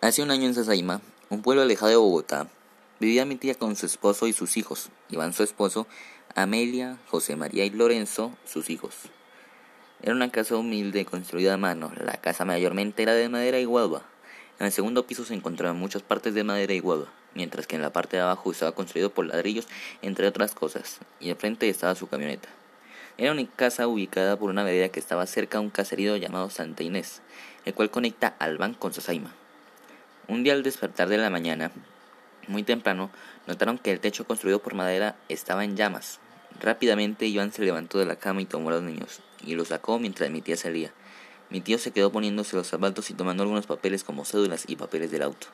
Hace un año en Sasaima, un pueblo alejado de Bogotá, vivía mi tía con su esposo y sus hijos. Iván su esposo, Amelia, José María y Lorenzo, sus hijos. Era una casa humilde construida a mano. La casa mayormente era de madera y guadua. En el segundo piso se encontraban muchas partes de madera y guadua, mientras que en la parte de abajo estaba construido por ladrillos, entre otras cosas, y enfrente estaba su camioneta. Era una casa ubicada por una vereda que estaba cerca de un caserío llamado Santa Inés, el cual conecta Albán con Sasaima. Un día al despertar de la mañana, muy temprano, notaron que el techo construido por madera estaba en llamas. Rápidamente Iván se levantó de la cama y tomó a los niños, y los sacó mientras mi tía salía. Mi tío se quedó poniéndose los zapatos y tomando algunos papeles como cédulas y papeles del auto.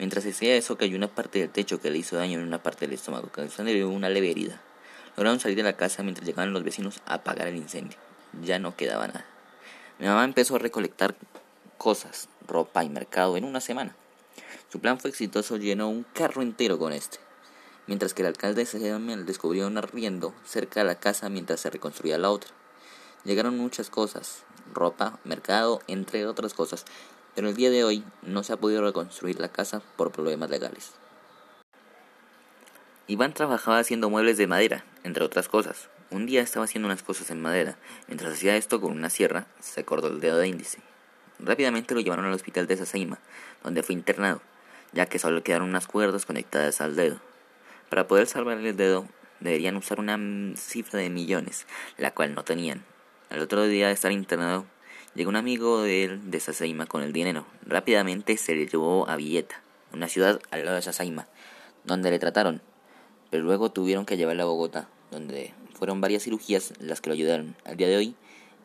Mientras hacía eso cayó una parte del techo que le hizo daño en una parte del estómago, causándole una leve herida. Lograron salir de la casa mientras llegaban los vecinos a apagar el incendio. Ya no quedaba nada. Mi mamá empezó a recolectar cosas, ropa y mercado en una semana. Su plan fue exitoso, llenó un carro entero con este. Mientras que el alcalde de descubrió un arriendo cerca de la casa mientras se reconstruía la otra. Llegaron muchas cosas, ropa, mercado, entre otras cosas, pero el día de hoy no se ha podido reconstruir la casa por problemas legales. Iván trabajaba haciendo muebles de madera, entre otras cosas. Un día estaba haciendo unas cosas en madera. Mientras hacía esto con una sierra, se acordó el dedo de índice. Rápidamente lo llevaron al hospital de Sasaima, donde fue internado ya que solo quedaron unas cuerdas conectadas al dedo. Para poder salvar el dedo deberían usar una cifra de millones, la cual no tenían. Al otro día de estar internado, llegó un amigo de él de Sasaima con el dinero. Rápidamente se le llevó a Villeta, una ciudad al lado de Sasaima, donde le trataron, pero luego tuvieron que llevarlo a Bogotá, donde fueron varias cirugías las que lo ayudaron. Al día de hoy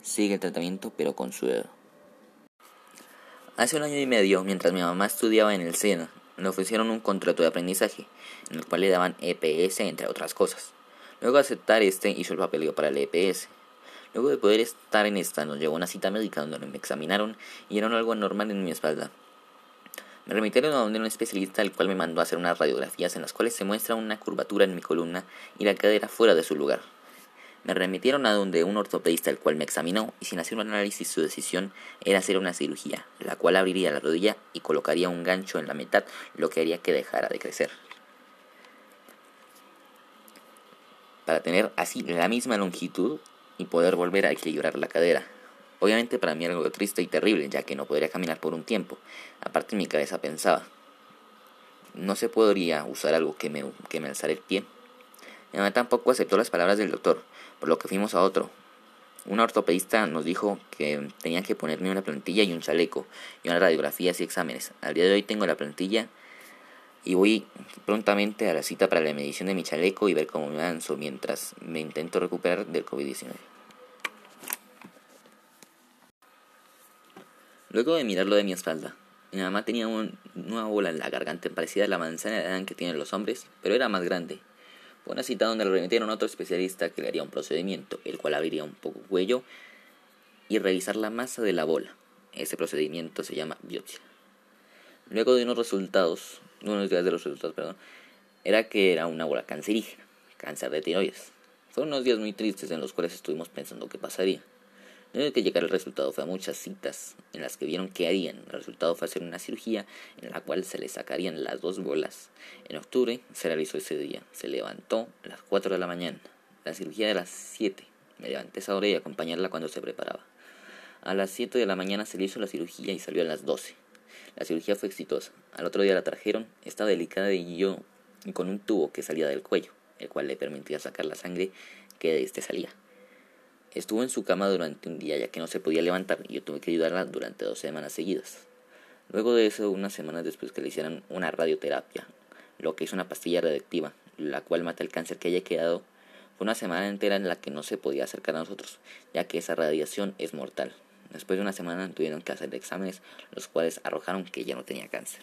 sigue el tratamiento, pero con su dedo. Hace un año y medio, mientras mi mamá estudiaba en el SENA, le ofrecieron un contrato de aprendizaje, en el cual le daban EPS, entre otras cosas. Luego de aceptar este, hizo el papeleo para el EPS. Luego de poder estar en esta, nos llegó una cita médica donde me examinaron y era algo anormal en mi espalda. Me remitieron a donde un especialista, el cual me mandó a hacer unas radiografías en las cuales se muestra una curvatura en mi columna y la cadera fuera de su lugar. Me remitieron a donde un ortopedista el cual me examinó y sin hacer un análisis su decisión era hacer una cirugía, la cual abriría la rodilla y colocaría un gancho en la mitad, lo que haría que dejara de crecer. Para tener así la misma longitud y poder volver a equilibrar la cadera. Obviamente para mí era algo triste y terrible, ya que no podría caminar por un tiempo. Aparte mi cabeza pensaba, no se podría usar algo que me, que me alzara el pie. Mi mamá tampoco aceptó las palabras del doctor, por lo que fuimos a otro. Un ortopedista nos dijo que tenían que ponerme una plantilla y un chaleco, y unas radiografías y exámenes. Al día de hoy tengo la plantilla y voy prontamente a la cita para la medición de mi chaleco y ver cómo me avanzo mientras me intento recuperar del COVID-19. Luego de mirarlo de mi espalda, mi mamá tenía una bola en la garganta parecida a la manzana de Adán que tienen los hombres, pero era más grande fue una cita donde le remitieron a otro especialista que le haría un procedimiento, el cual abriría un poco el cuello y revisar la masa de la bola. Ese procedimiento se llama biopsia. Luego de unos resultados, unos días de los resultados, perdón, era que era una bola cancerígena, cáncer de tiroides. Fueron unos días muy tristes en los cuales estuvimos pensando qué pasaría. Luego de que llegara el resultado fue a muchas citas en las que vieron qué harían. El resultado fue hacer una cirugía en la cual se le sacarían las dos bolas. En octubre se realizó ese día. Se levantó a las 4 de la mañana. La cirugía de las 7. Me levanté esa hora y acompañarla cuando se preparaba. A las 7 de la mañana se le hizo la cirugía y salió a las 12. La cirugía fue exitosa. Al otro día la trajeron, estaba delicada y yo con un tubo que salía del cuello, el cual le permitía sacar la sangre que de este salía. Estuvo en su cama durante un día ya que no se podía levantar y yo tuve que ayudarla durante dos semanas seguidas. Luego de eso, unas semanas después que le hicieran una radioterapia, lo que es una pastilla radiactiva, la cual mata el cáncer que haya quedado, fue una semana entera en la que no se podía acercar a nosotros, ya que esa radiación es mortal. Después de una semana tuvieron que hacer exámenes, los cuales arrojaron que ya no tenía cáncer.